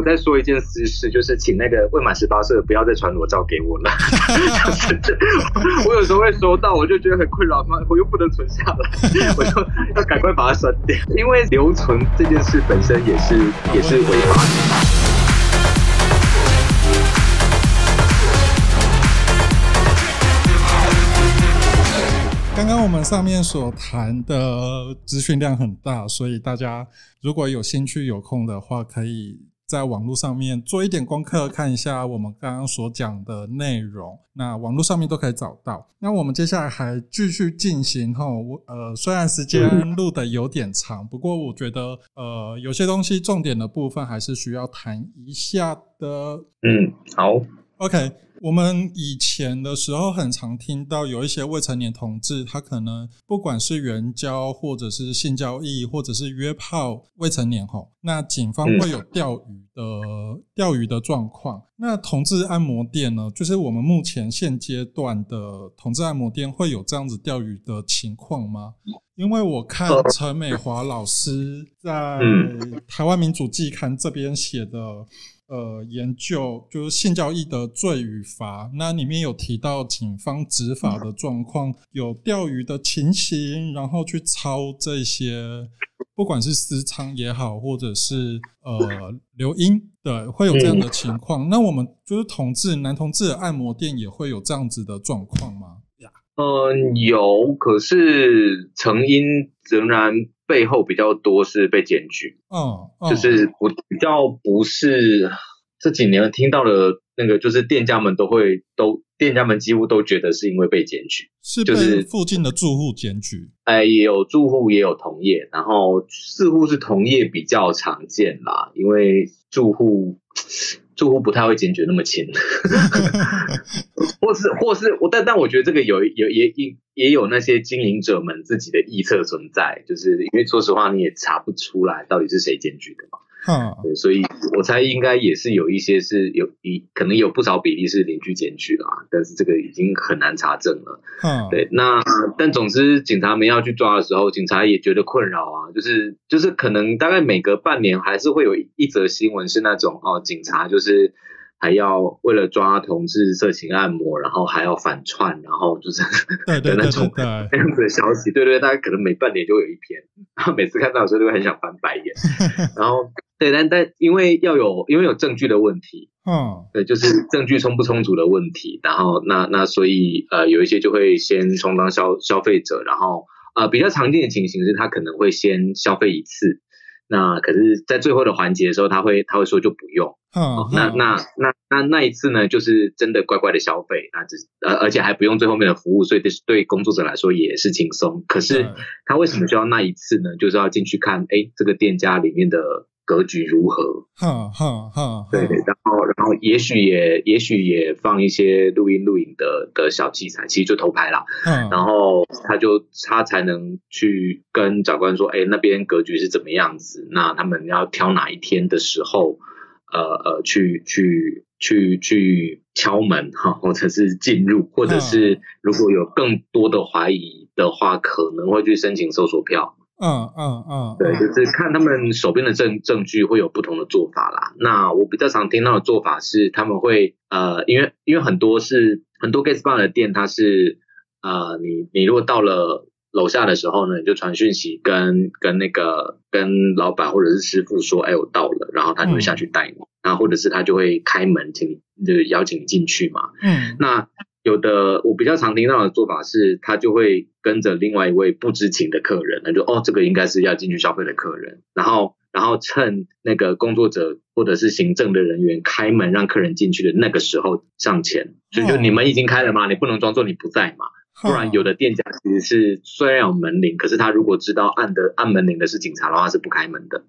我再说一件私事，就是请那个未满十八岁的不要再传裸照给我了。就是我有时候会收到，我就觉得很困扰，妈，我又不能存下来，我就 要赶快把它删掉，因为留存这件事本身也是也是违法的。刚刚我们上面所谈的资讯量很大，所以大家如果有兴趣、有空的话，可以在网络上面做一点功课，看一下我们刚刚所讲的内容。那网络上面都可以找到。那我们接下来还继续进行哈，我呃虽然时间录的有点长，不过我觉得呃有些东西重点的部分还是需要谈一下的。嗯，好，OK。我们以前的时候很常听到有一些未成年同志，他可能不管是援交或者是性交易或者是约炮未成年吼，那警方会有钓鱼的钓鱼的状况。那同志按摩店呢，就是我们目前现阶段的同志按摩店会有这样子钓鱼的情况吗？因为我看陈美华老师在台湾民主季刊这边写的。呃，研究就是性交易的罪与罚，那里面有提到警方执法的状况，有钓鱼的情形，然后去抄这些，不管是私娼也好，或者是呃留音，对，会有这样的情况。那我们就是同志男同志的按摩店也会有这样子的状况吗？嗯，有，可是成因仍然。背后比较多是被检举，嗯，就是我比较不是这几年听到的那个，就是店家们都会都店家们几乎都觉得是因为被检举，是就是附近的住户检举，哎，也有住户也有同业，然后似乎是同业比较常见啦，因为住户。似乎不太会检举那么轻，或是或是我，但但我觉得这个有有也也也有那些经营者们自己的臆测存在，就是因为说实话你也查不出来到底是谁检举的嘛。嗯，对，所以我猜应该也是有一些是有一可能有不少比例是邻居检举啦，但是这个已经很难查证了。嗯，对，那但总之警察们要去抓的时候，警察也觉得困扰啊，就是就是可能大概每隔半年还是会有一则新闻是那种哦，警察就是还要为了抓同志色情按摩，然后还要反串，然后就是 的那种那样子的消息，对对，大概可能每半年就有一篇，然后每次看到的时候都会很想翻白眼，然后。对，但但因为要有因为有证据的问题，嗯，对，就是证据充不充足的问题，然后那那所以呃有一些就会先充当消消费者，然后呃比较常见的情形是他可能会先消费一次，那可是在最后的环节的时候，他会他会说就不用，嗯，那那那那那一次呢，就是真的乖乖的消费，那只呃而且还不用最后面的服务，所以对对工作者来说也是轻松。可是他为什么需要那一次呢？就是要进去看，哎，这个店家里面的。格局如何？哈哈哈。对，然后，然后，也许也，也许也放一些录音、录影的的小器材，其实就偷拍啦。嗯，然后他就他才能去跟长官说，哎，那边格局是怎么样子？那他们要挑哪一天的时候，呃呃，去去去去敲门哈，或者是进入，或者是如果有更多的怀疑的话，可能会去申请搜索票。嗯嗯嗯，对，就是看他们手边的证证据会有不同的做法啦。那我比较常听到的做法是，他们会呃，因为因为很多是很多 gas bar 的店，它是呃，你你如果到了楼下的时候呢，你就传讯息跟跟那个跟老板或者是师傅说，哎，我到了，然后他就会下去带你，然后或者是他就会开门，请你就邀请你进去嘛。嗯，那。有的我比较常听到的做法是，他就会跟着另外一位不知情的客人，那就哦，这个应该是要进去消费的客人，然后然后趁那个工作者或者是行政的人员开门让客人进去的那个时候上前，所以就你们已经开了嘛？你不能装作你不在嘛，不然有的店家其实是虽然有门铃，可是他如果知道按的按门铃的是警察的话是不开门的，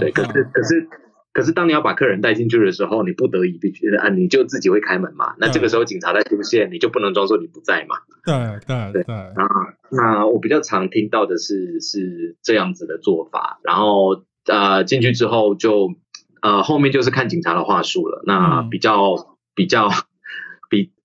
对，可是可是。可是当你要把客人带进去的时候，你不得已必须啊，你就自己会开门嘛。那这个时候警察在出现，你就不能装作你不在嘛。对对对。啊那我比较常听到的是是这样子的做法，然后呃进去之后就呃后面就是看警察的话术了。那比较比较比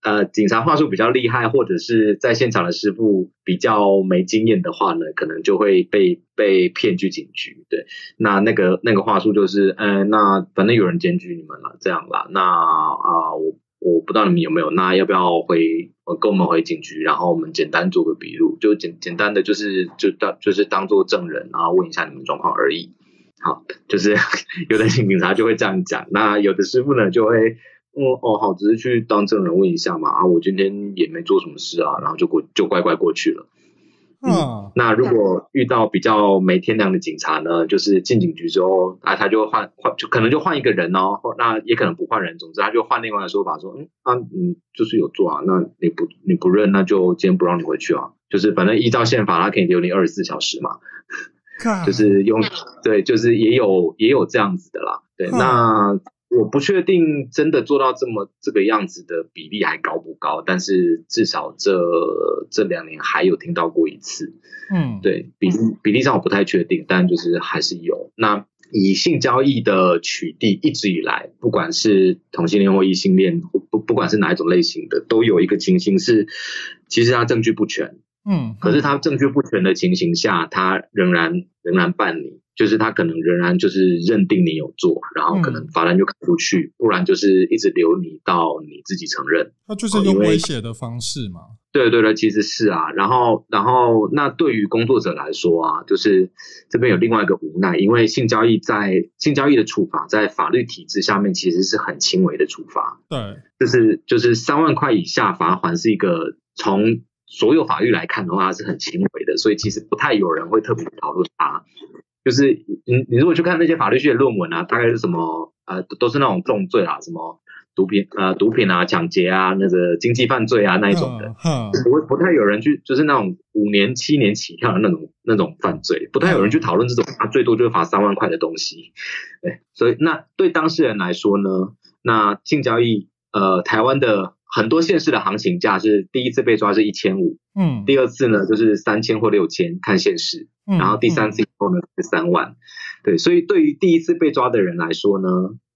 呃警察话术比较厉害，或者是在现场的师傅比较没经验的话呢，可能就会被被骗去警局。对，那那个那个话术就是，呃，那反正有人检举你们了，这样啦。那啊，我我不知道你们有没有，那要不要回跟我们回警局，然后我们简单做个笔录，就简简单的就是就当就是当做证人，然后问一下你们状况而已。好，就是 有的警察就会这样讲，那有的师傅呢就会，哦哦好，只是去当证人问一下嘛，啊我今天也没做什么事啊，然后就过就乖乖过去了。嗯，那如果遇到比较没天良的警察呢，就是进警局之后啊，他就换换就可能就换一个人哦，那也可能不换人，总之他就换另外的说法说，嗯啊嗯就是有做啊，那你不你不认，那就今天不让你回去啊，就是反正依照宪法，他可以留你二十四小时嘛。就是用对，就是也有也有这样子的啦。对，那我不确定真的做到这么这个样子的比例还高不高，但是至少这这两年还有听到过一次。嗯，对比例比例上我不太确定，但就是还是有。那以性交易的取缔一直以来，不管是同性恋或异性恋，不不管是哪一种类型的，都有一个情形是，其实它证据不全。嗯，可是他证据不全的情形下，他仍然仍然办理，就是他可能仍然就是认定你有做，然后可能法单就开不去，不然就是一直留你到你自己承认。他就是用威胁的方式嘛？对对对，其实是啊。然后然后那对于工作者来说啊，就是这边有另外一个无奈，因为性交易在性交易的处罚在法律体制下面其实是很轻微的处罚。对，就是就是三万块以下罚款是一个从。所有法律来看的话，是很轻微的，所以其实不太有人会特别讨论它。就是你你如果去看那些法律系的论文啊，大概是什么呃都是那种重罪啊，什么毒品呃毒品啊、抢劫啊、那个经济犯罪啊那一种的，不会不太有人去就是那种五年七年起跳的那种那种犯罪，不太有人去讨论这种，他最多就是罚三万块的东西。对，所以那对当事人来说呢，那性交易呃台湾的。很多县市的行情价是第一次被抓是一千五，嗯，第二次呢就是三千或六千看县市，然后第三次以后呢是三万，对，所以对于第一次被抓的人来说呢，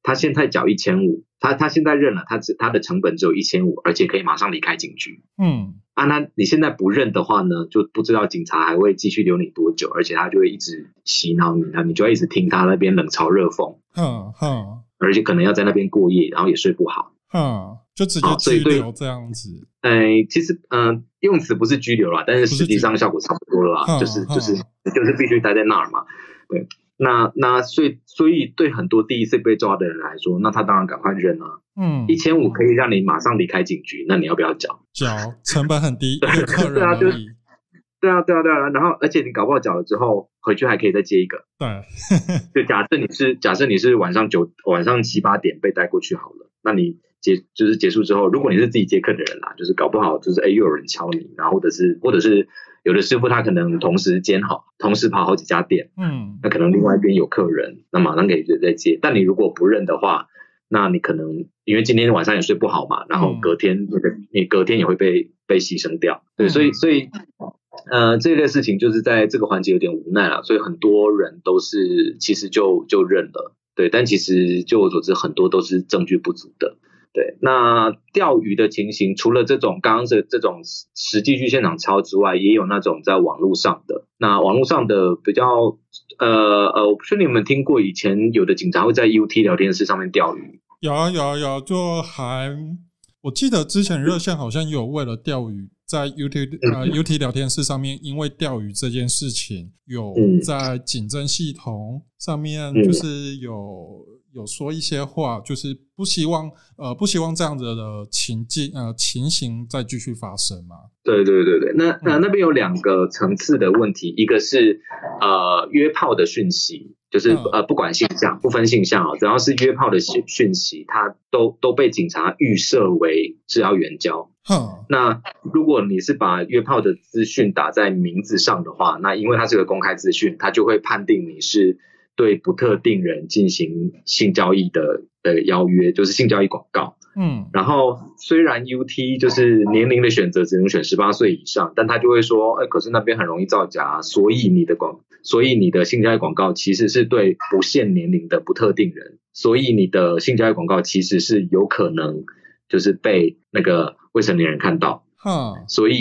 他现在缴一千五，他他现在认了，他只他的成本只有一千五，而且可以马上离开警局，嗯，啊，那你现在不认的话呢，就不知道警察还会继续留你多久，而且他就会一直洗脑你，那你就要一直听他那边冷嘲热讽，嗯哼，而且可能要在那边过夜，然后也睡不好，嗯。就直接拘留这样子。哎，其实嗯，用词不是拘留啦，但是实际上效果差不多了啦，就是就是就是必须待在那儿嘛。对，那那所以所以对很多第一次被抓的人来说，那他当然赶快认啊。嗯，一千五可以让你马上离开警局，那你要不要缴？缴，成本很低，对啊，就对啊，对啊，对啊。然后而且你搞不好缴了之后，回去还可以再接一个。对，就假设你是假设你是晚上九晚上七八点被带过去好了，那你。结就是结束之后，如果你是自己接客的人啦，就是搞不好就是哎又有人敲你，然后或者是或者是有的师傅他可能同时兼好，同时跑好几家店，嗯，那可能另外一边有客人，那马上可以再接。但你如果不认的话，那你可能因为今天晚上也睡不好嘛，然后隔天那个你隔天也会被被牺牲掉。对，所以所以呃这类事情就是在这个环节有点无奈了，所以很多人都是其实就就认了，对，但其实就我所知很多都是证据不足的。对，那钓鱼的情形，除了这种刚刚这这种实际去现场抄之外，也有那种在网络上的。那网络上的比较，呃呃，我不确定你们听过，以前有的警察会在 UT 聊天室上面钓鱼。有啊有啊有，就还我记得之前热线好像有为了钓鱼，在 UT 呃 UT 聊天室上面，因为钓鱼这件事情，有在警侦系统上面就是有。有说一些话，就是不希望呃不希望这样子的情境呃情形再继续发生嘛？对对对对，那那那边有两个层次的问题，一个是呃约炮的讯息，就是呃不管性向不分性向啊，只要是约炮的讯讯息，它都都被警察预设为是要援交。那如果你是把约炮的资讯打在名字上的话，那因为它是个公开资讯，它就会判定你是。对不特定人进行性交易的的邀约，就是性交易广告。嗯，然后虽然 UT 就是年龄的选择只能选十八岁以上，但他就会说，哎，可是那边很容易造假，所以你的广，所以你的性交易广告其实是对不限年龄的不特定人，所以你的性交易广告其实是有可能就是被那个。未成年人看到，哈，所以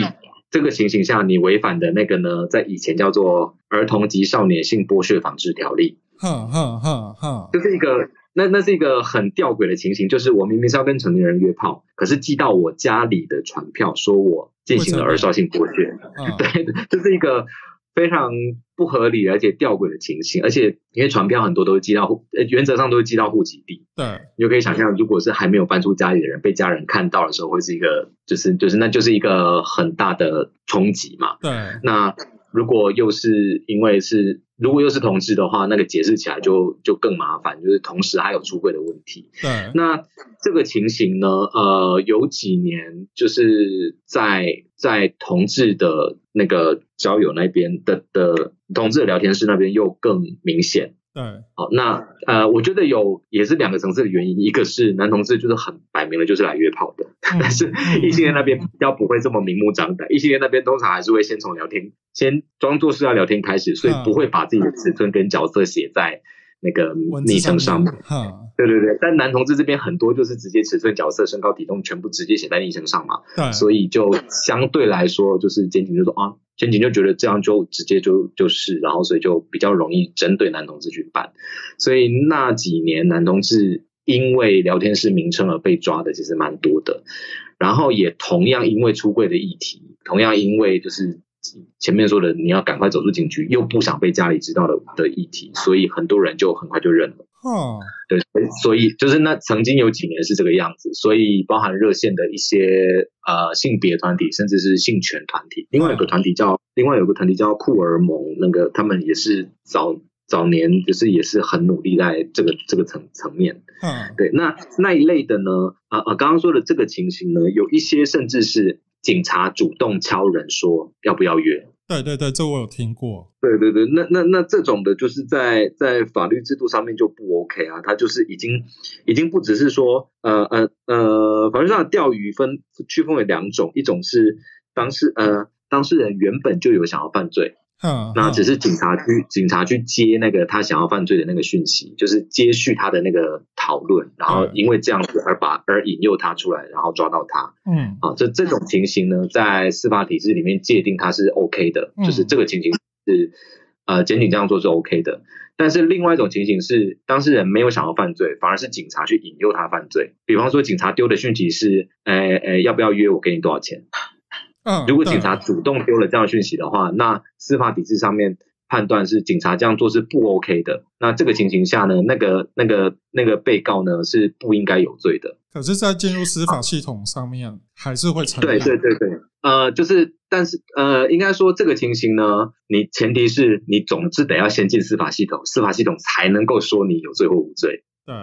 这个情形下，你违反的那个呢，在以前叫做《儿童及少年性剥削防治条例哈哈哈哈》，，就是一个那那是一个很吊诡的情形，就是我明明是要跟成年人约炮，可是寄到我家里的传票说我进行了儿少性剥削，嗯，对，这是一个非常不合理而且吊诡的情形，而且因为传票很多都是寄到原则上都是寄到户籍地，对，你就可以想象，如果是还没有搬出家里的人被家人看到的时候，会是一个就是就是那就是一个很大的冲击嘛。对，那如果又是因为是如果又是同志的话，那个解释起来就就更麻烦，就是同时还有出柜的问题。对，那这个情形呢，呃，有几年就是在在同志的那个交友那边的的同志的聊天室那边又更明显。对，好，那呃，我觉得有也是两个层次的原因，一个是男同志就是很摆明了就是来约炮的，嗯但是嗯异性恋那边比较不会这么明目张胆，异性恋那边通常还是会先从聊天，先装作是要聊天开始，所以嗯不会把自己的尺寸跟角色写在那个昵称上面。哈，对对对，但男同志这边很多就是直接尺寸、角色、身高、体重全部直接写在昵称上嘛，对，所以就相对来说，就是检警就说啊，检警就觉得这样就直接就就是，然后所以就比较容易针对男同志去办，所以那几年男同志因为聊天室名称而被抓的其实蛮多的，然后也同样因为出柜的议题，同样因为就是。前面说的，你要赶快走出警局，又不想被家里知道的的议题，所以很多人就很快就认了。哈，对，所以就是那曾经有几年是这个样子，所以包含热线的一些呃性别团体，甚至是性权团体。另外有个团体叫，另外有个团体叫酷儿盟，那个他们也是早早年就是也是很努力在这个这个层层面。嗯，对，那那一类的呢，啊、呃、刚刚说的这个情形呢，有一些甚至是警察主动敲人说要不要约。对对对，这我有听过，对对对，那那那这种的，就是在在法律制度上面就不 OK 啊，他就是已经已经不只是说，呃呃呃，法律上的钓鱼分区分为两种，一种是当事呃当事人原本就有想要犯罪，哈，那只是是警察去警察去接那个他想要犯罪的那个讯息，就是接续他的那个讨论，然后嗯因为这样子而把而引诱他出来，然后抓到他。嗯啊，这这种情形呢，在司法体制里面界定它是 OK 的，嗯就是这个情形是呃检警这样做是 OK 的。但是另外一种情形是，当事人没有想要犯罪，反而是警察去引诱他犯罪。比方说，警察丢的讯息是，呃呃，要不要约我给你多少钱？嗯，如果警察主动丢了这样讯息的话，那司法体制上面判断是警察这样做是不 OK 的。那这个情形下呢，那个那个那个被告呢是不应该有罪的。可是，在进入司法系统上面，还是会承对。对对对，呃，就是，但是呃，应该说这个情形呢，你前提是你总是得要先进司法系统，司法系统才能够说你有罪或无罪。对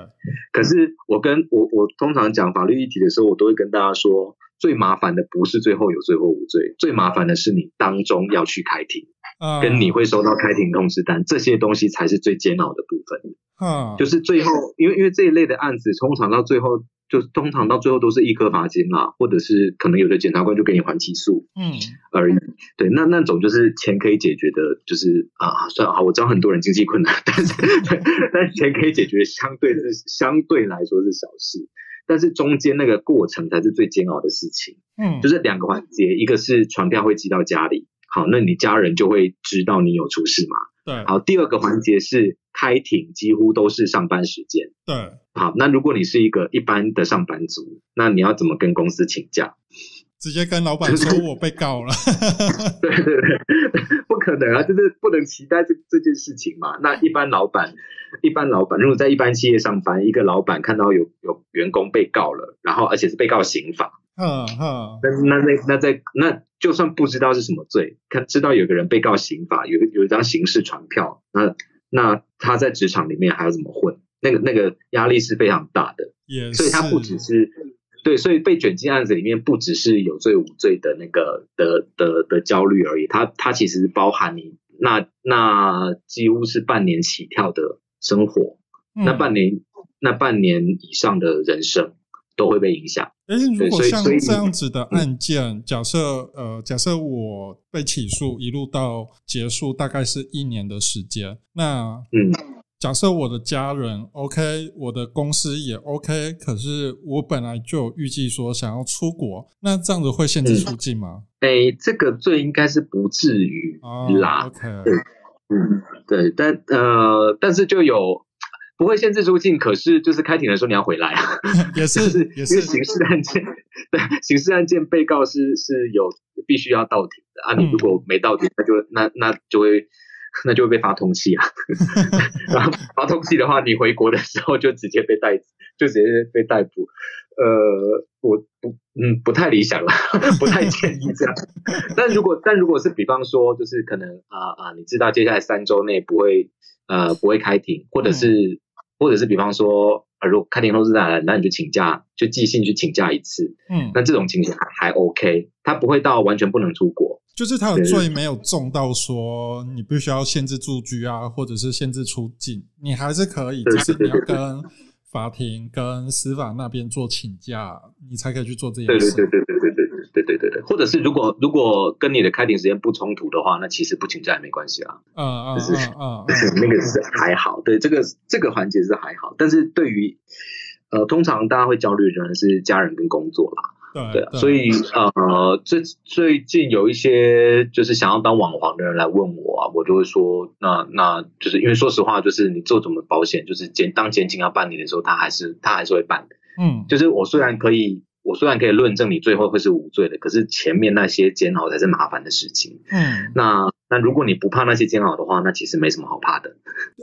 可是我跟我我通常讲法律议题的时候，我都会跟大家说，最麻烦的不是最后有罪或无罪，最麻烦的是你当中要去开庭，啊，跟你会收到开庭通知单，这些东西才是最煎熬的部分。嗯，就是最后，因为因为这一类的案子，通常到最后，就通常到最后都是一颗罚金啦，或者是可能有的检察官就给你还起诉嗯而已。对，那那种就是钱可以解决的，就是啊，算了好，我知道很多人经济困难，但是 但是钱可以解决，相对是相对来说是小事。但是中间那个过程才是最煎熬的事情，嗯，就是两个环节，一个是传票会寄到家里，好，那你家人就会知道你有出事嘛。对好，第二个环节是开庭，几乎都是上班时间。对好，那如果你是一个一般的上班族，那你要怎么跟公司请假？直接跟老板说我被告了。对 对 对，不可能啊，就是不能期待这这件事情嘛。那一般老板，一般老板如果在一般企业上班，一个老板看到有有员工被告了，然后而且是被告刑法，嗯嗯，那那那那在那就算不知道是什么罪，看知道有个人被告刑法，有有一张刑事传票，那那他在职场里面还要怎么混？那个那个压力是非常大的。也，所以他不只是对，所以被卷进案子里面不只是有罪无罪的那个的的的焦虑而已，它它其实包含你那那几乎是半年起跳的生活，嗯那半年那半年以上的人生都会被影响。诶，如果像所以所以这样子的案件，假设呃，假设我被起诉一路到结束，大概是一年的时间。那嗯，假设我的家人 OK，我的公司也 OK，可是我本来就有预计说想要出国，那这样子会限制出境吗？哎，这个罪应该是不至于啦。OK，嗯，对，但呃，但是就有。不会限制出境，可是就是开庭的时候你要回来啊，也是，也是刑事案件，对，刑事案件被告是是有必须要到庭的啊，你如果没到庭，那就那那就会那就会被发通缉啊，然后发通缉的话，你回国的时候就直接被逮，就直接被逮捕，呃，我不嗯不太理想了，不太建议这样，但如果但如果是比方说就是可能啊啊，你知道接下来三周内不会呃不会开庭，或者是。或者是比方说，呃，如果开庭通知来了，那你就请假，就寄信去请假一次。嗯，那这种情形还还 OK，他不会到完全不能出国。就是他的罪没有重到说你必须要限制住居啊，或者是限制出境，你还是可以，只是你要跟法庭跟司法那边做请假，你才可以去做这件事。对对对对对对对。对对对对，或者是如果如果跟你的开庭时间不冲突的话，那其实不请假也没关系啊。嗯嗯嗯 嗯，那个是还好，对这个这个环节是还好，但是对于呃，通常大家会焦虑的人是家人跟工作啦。对，所以呃，最最近有一些就是想要当网黄的人来问我啊，我就会说，那那就是因为说实话，就是你做怎么保险，就是检当检警要办理的时候，他还是他还是会办的。嗯，就是我虽然可以。我虽然可以论证你最后会是无罪的，可是前面那些煎熬才是麻烦的事情。嗯，那那如果你不怕那些煎熬的话，那其实没什么好怕的。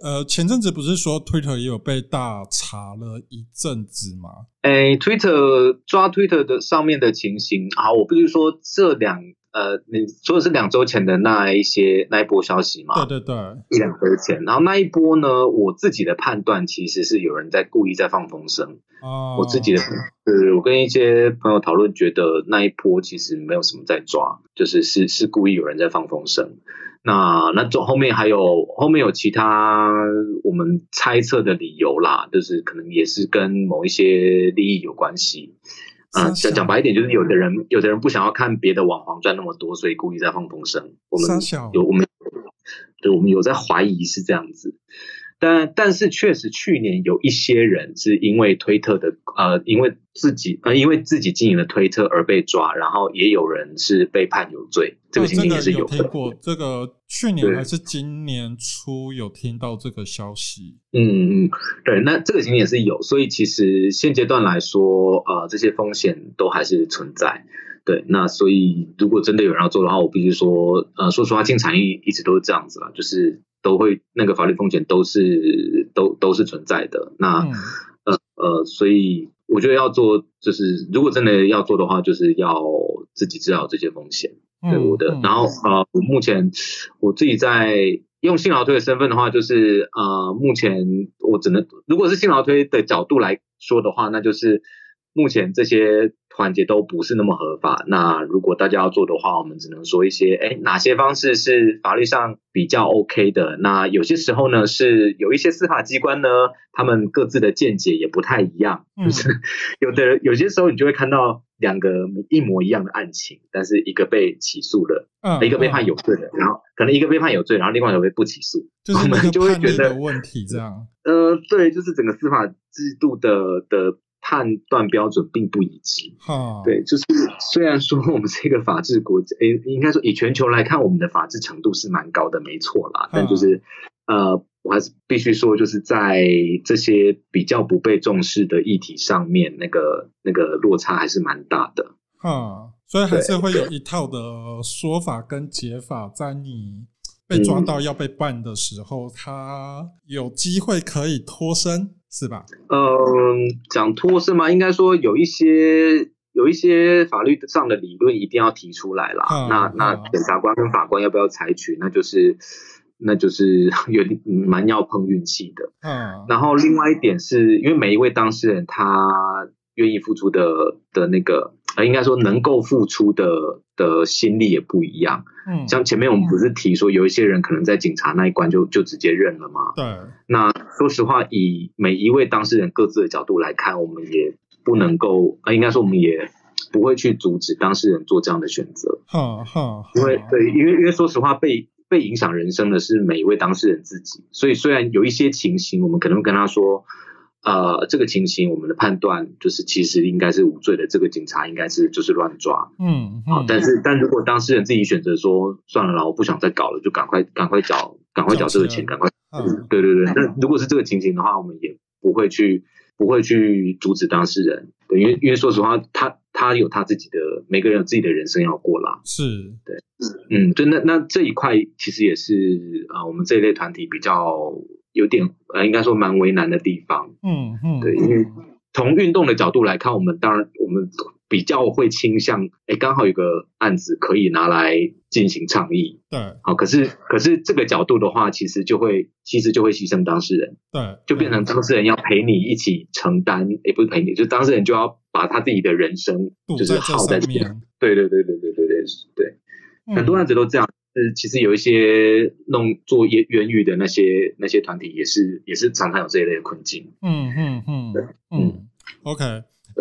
呃，前阵子不是说 Twitter 也有被大查了一阵子吗？哎，Twitter 抓 Twitter 的上面的情形，好，我不是说这两。呃，你说的是两周前的那一些那一波消息嘛？对对对，一两周前。然后那一波呢，我自己的判断其实是有人在故意在放风声。哦。我自己的，呃，我跟一些朋友讨论，觉得那一波其实没有什么在抓，就是是是故意有人在放风声。那那后后面还有后面有其他我们猜测的理由啦，就是可能也是跟某一些利益有关系。啊，讲讲白一点，就是有的人，有的人不想要看别的网黄赚那么多，所以故意在放风声。我们有我们，对，我们有在怀疑是这样子。但但是确实，去年有一些人是因为推特的呃，因为自己呃，因为自己经营的推特而被抓，然后也有人是被判有罪。这个情形也是有的听过。这个去年还是今年初有听到这个消息。嗯嗯，对，那这个情形也是有，所以其实现阶段来说，呃，这些风险都还是存在。对，那所以如果真的有人要做的话，我必须说，呃，说实话，进产业一直都是这样子啦，就是。都会那个法律风险都是都都是存在的。那呃呃，所以我觉得要做，就是如果真的要做的话，就是要自己知道这些风险。对我的，然后呃，我目前我自己在用新劳推的身份的话，就是呃，目前我只能如果是新劳推的角度来说的话，那就是目前这些。环节都不是那么合法。那如果大家要做的话，我们只能说一些，哎，哪些方式是法律上比较 OK 的？那有些时候呢，是有一些司法机关呢，他们各自的见解也不太一样。就是 有的有些时候，你就会看到两个一模一样的案情，但是一个被起诉了，一个被判有罪的，然后可能一个被判有罪，然后另外一个被不起诉，我们就会觉得问题这样。呃，对，就是整个司法制度的的。判断标准并不一致，对，就是虽然说我们是一个法治国家，诶，应该说以全球来看，我们的法治程度是蛮高的，没错啦。但就是呃，我还是必须说，就是在这些比较不被重视的议题上面，那个那个落差还是蛮大的。哈，所以还是会有一套的说法跟解法，在你被抓到要被办的时候，他有机会可以脱身。是吧？嗯，讲脱身吗，应该说有一些有一些法律上的理论一定要提出来啦。那那检察官跟法官要不要采取？那就是那就是 有蛮要碰运气的。嗯。然后另外一点是因为每一位当事人他愿意付出的的那个。呃，应该说能够付出的的心力也不一样。嗯，像前面我们不是提说有一些人可能在警察那一关就就直接认了吗？对。那说实话，以每一位当事人各自的角度来看，我们也不能够，呃，应该说我们也不会去阻止当事人做这样的选择。哈哈。因为对，因为因为说实话，被被影响人生的是每一位当事人自己。所以虽然有一些情形，我们可能会跟他说，呃，这个情形我们的判断就是其实应该是无罪的，这个警察应该是就是乱抓，嗯啊，但是但如果当事人自己选择说算了啦，我不想再搞了，就赶快赶快缴赶快缴这个钱，赶快，嗯对对对。那如果是这个情形的话，我们也不会去不会去阻止当事人，对，因为因为说实话，他他有他自己的每个人有自己的人生要过啦，是对。嗯，对，那那这一块其实也是啊、呃我们这一类团体比较有点呃，应该说蛮为难的地方。嗯嗯对，因为从运动的角度来看，我们当然我们比较会倾向，哎，刚好有个案子可以拿来进行倡议。对好，可是可是这个角度的话，其实就会其实就会牺牲当事人，对，就变成当事人要陪你一起承担，也不是陪你，就当事人就要把他自己的人生就是耗在这边。对对对对对对对对。很多嗯案子都这样。是，其实有一些弄做言言语的那些那些团体，也是也是常常有这一类的困境。嗯嗯嗯嗯，OK，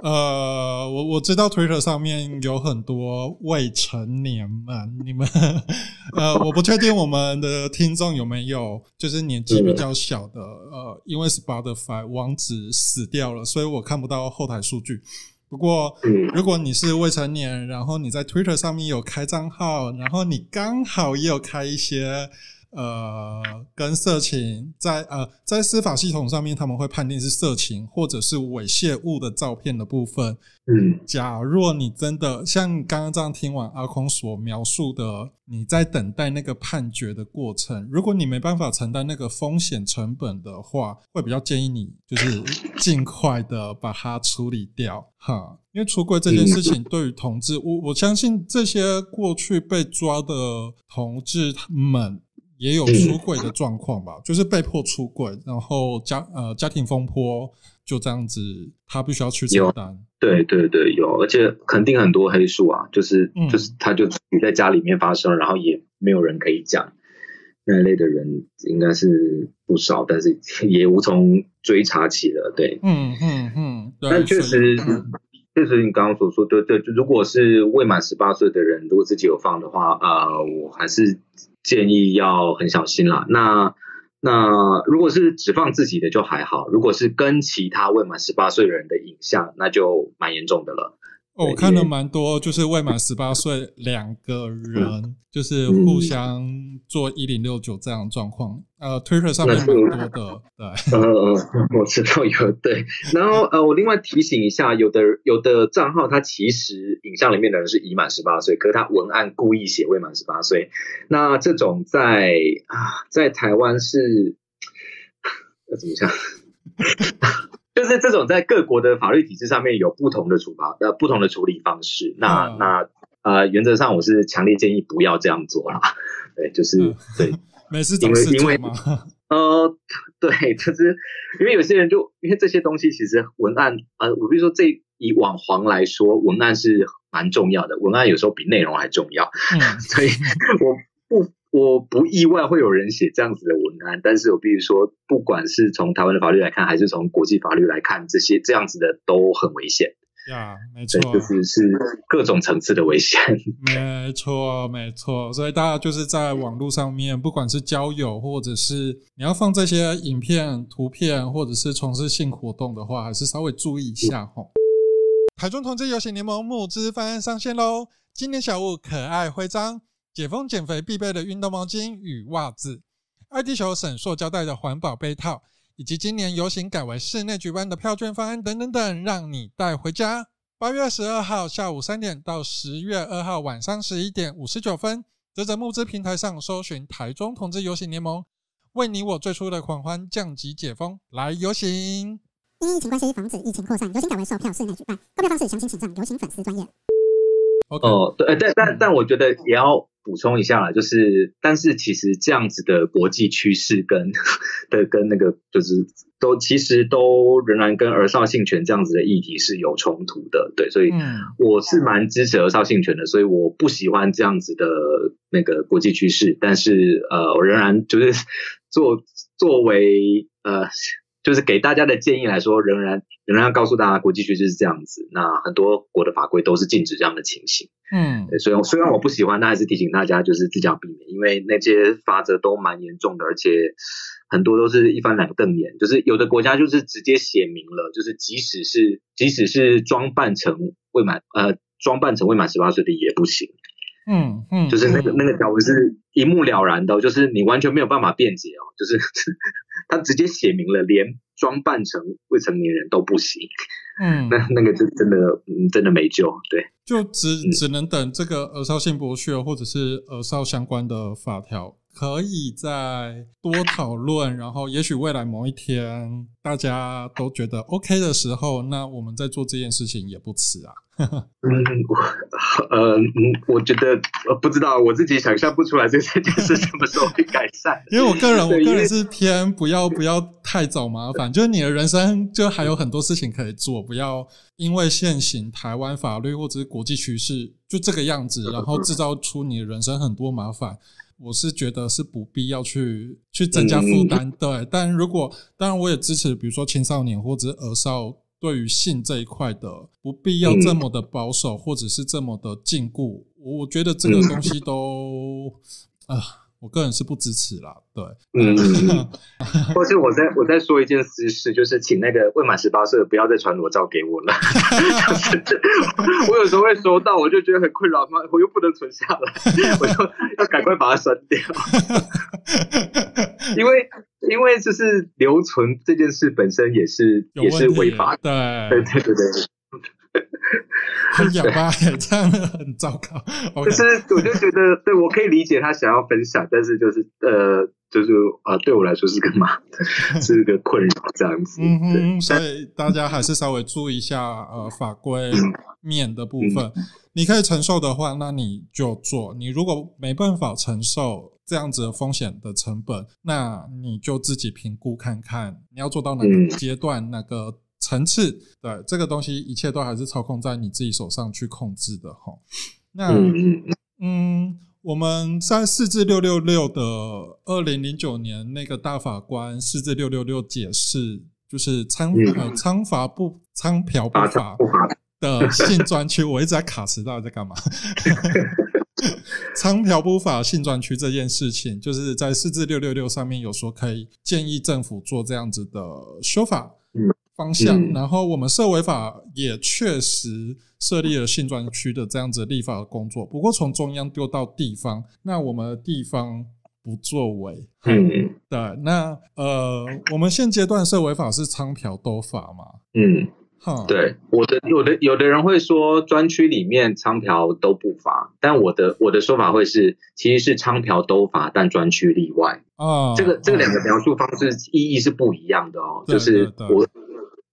呃，我我知道 Twitter 上面有很多未成年们，你们 呃，我不确定我们的听众有没有就是年纪比较小的，呃，因为 Spotify 网址死掉了，所以我看不到后台数据。不过，嗯。如果你是未成年，然后你在 Twitter 上面有开账号，然后你刚好也有开一些呃跟色情在呃在司法系统上面他们会判定是色情或者是猥亵物的照片的部分。嗯假若你真的像刚刚这样听完阿空所描述的，你在等待那个判决的过程，如果你没办法承担那个风险成本的话，会比较建议你就是尽快的把它处理掉，哈。因为出柜这件事情对于同志，我我相信这些过去被抓的同志们。也有出柜的状况吧，就是被迫出柜，然后家呃家庭风波就这样子，他必须要去承担。对对对，有，而且肯定很多黑数啊，就是、嗯就是他就自己在家里面发生，然后也没有人可以讲，那一类的人应该是不少，但是也无从追查起了。对，嗯嗯嗯，但确实，确实你刚刚所说对，对，就如果是未满十八岁的人，如果自己有放的话，呃，我还是建议要很小心啦。那那如果是只放自己的就还好，如果是跟其他未满十八岁的人的影像，那就蛮严重的了。哦我看了蛮多，就是未满十八岁两个人就是互相做一零六九这样的状况，呃，Twitter 上面蛮多的，对，呃呃，我知道有对，然后呃，我另外提醒一下，有的有的账号它其实影像里面的人是已满十八岁，可是他文案故意写未满十八岁，那这种在啊在台湾是 要怎么讲？就是这种在各国的法律体制上面有不同的处罚呃不同的处理方式，那、嗯。那呃原则上我是强烈建议不要这样做啦，对，就是、嗯对。没事找事因为，呃，对，就是因为有些人就因为这些东西其实文案，呃，我比如说这以网黄来说，文案是蛮重要的，文案有时候比内容还重要，嗯。所以我不我不意外会有人写这样子的文案，但是我必须说，不管是从台湾的法律来看，还是从国际法律来看，这些这样子的都很危险，呀，没对，错，就是是各种层次的危险，没错，没错，所以大家就是在网络上面，不管是交友，或者是你要放这些影片、图片，或者是从事性活动的话，还是稍微注意一下吼。台中同志游行联盟募资方案上线喽！今年小物可爱徽章、解封减肥必备的运动毛巾与袜子、爱地球省塑胶袋的环保杯套，以及今年游行改为室内举办的票券方案等等等，让你带回家。八月十二号下午三点到十月二号晚上十一点五十九分，泽泽募资平台上搜寻台中同志游行联盟，为你我最初的狂欢降级解封，来游行！因疫情关系，防止疫情扩散，游行改为售票室内举办。购票方式详情请上游行粉丝专业。哦，对，呃但但但我觉得也要补充一下啦，就是，但是其实这样子的国际趋势跟 的跟那个就是都其实都仍然跟儿少性权这样子的议题是有冲突的，对，所以嗯。我是蛮支持儿少性权的，所以我不喜欢这样子的那个国际趋势，但是呃，我仍然就是作作为呃就是给大家的建议来说，仍然仍然要告诉大家，国际趋势是这样子。那很多国的法规都是禁止这样的情形。嗯对，所以虽然我不喜欢，但还是提醒大家，就是自己要避免，因为那些法则都蛮严重的，而且很多都是一翻两瞪眼。就是有的国家就是直接写明了，就是即使是即使是装扮成未满呃装扮成未满十八岁的也不行。嗯嗯，就是那个那个条文是一目了然的哦，就是你完全没有办法辩解哦，就是 他直接写明了，连装扮成未成年人都不行，嗯，那那个就真的嗯真的没救，对，就只只能等这个儿少性剥削或者是儿少相关的法条，可以再多讨论，然后也许未来某一天大家都觉得 OK 的时候，那我们在做这件事情也不迟啊。嗯，我呃嗯，我觉得呃不知道，我自己想象不出来这这件事什么时候会改善，因为我个人，我个人是偏不要 不要太找麻烦，就是你的人生就还有很多事情可以做，不要因为现行台湾法律或者是国际趋势就这个样子，然后制造出你的人生很多麻烦。我是觉得是不必要去去增加负担，对。但如果当然我也支持，比如说青少年或者是儿少对于性这一块的，不必要这么的保守，或者是这么的禁锢。我觉得这个东西都啊、我个人是不支持啦。对，嗯，或是我再我再说一件私事，就是请那个未满十八岁的不要再传裸照给我了。就 是我有时候会收到，我就觉得很困扰，妈，我又不能存下来，我就要赶快把它删掉。因为因为就是留存这件事本身也是也是违法的。对对，对对对，很哑巴，这样很糟糕。就是我就觉得，对我可以理解他想要分享，但是就是呃，就是呃，对我来说是个麻，是个困扰这样子。嗯哼，所以大家还是稍微注意一下呃法规面的部分。你可以承受的话，那你就做；你如果没办法承受这样子的风险的成本，那你就自己评估看看，你要做到哪嗯个阶段、哪个层次。对，这个东西一切都还是操控在你自己手上去控制的哈。那嗯我们在四至六六六的二零零九年那个大法官四至六六六解释，就是仓嗯呃仓罚不仓嫖不罚法的性专区，我一直在卡词，到底在干嘛？仓嫖不法性专区这件事情，就是在四至六六六上面有说可以建议政府做这样子的修法嗯方向，嗯然后我们社违法也确实设立了性专区的这样子立法的工作，不过从中央丢到地方，那我们的地方不作为，嗯对，那呃，我们现阶段社违法是仓嫖都法嘛？嗯，哈，，对，我的有的有的人会说专区里面仓嫖都不罚，但我的我的说法会是，其实是仓嫖都罚，但专区例外。啊，这个这个啊两个描述方式意义是不一样的哦，对就是我。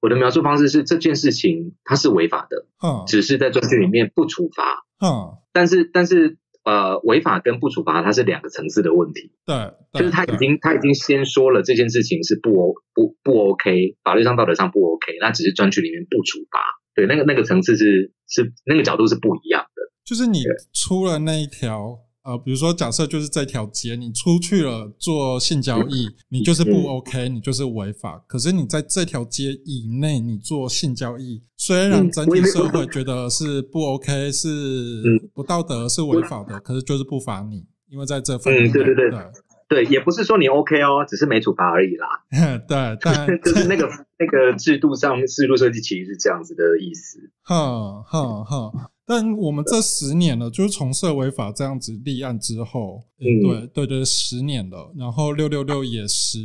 我的描述方式是这件事情它是违法的，嗯。只是在专区里面不处罚，嗯，但是但是呃违法跟不处罚它是两个层次的问题。对，对就是他已经他已经先说了这件事情是不 O 不不 OK，法律上道德上不 OK，那只是专区里面不处罚，对，那个那个层次是是那个角度是不一样的，就是你出了那一条，呃，比如说假设就是这条街，你出去了做性交易，你就是不嗯。OK，你就是违法。可是你在这条街以内，你做性交易，虽然嗯整体社会觉得是不 OK，是嗯。不道德，是违法的，可是就是不罚你，因为在这方面，嗯对对对对。对，也不是说你 OK 哦，只是没处罚而已啦，对，但 就是那个那个制度上制度设计其实是这样子的意思，哼哼哼，但我们这十年了，就是从社违法这样子立案之后，嗯对对对，十年了，然后六六六也十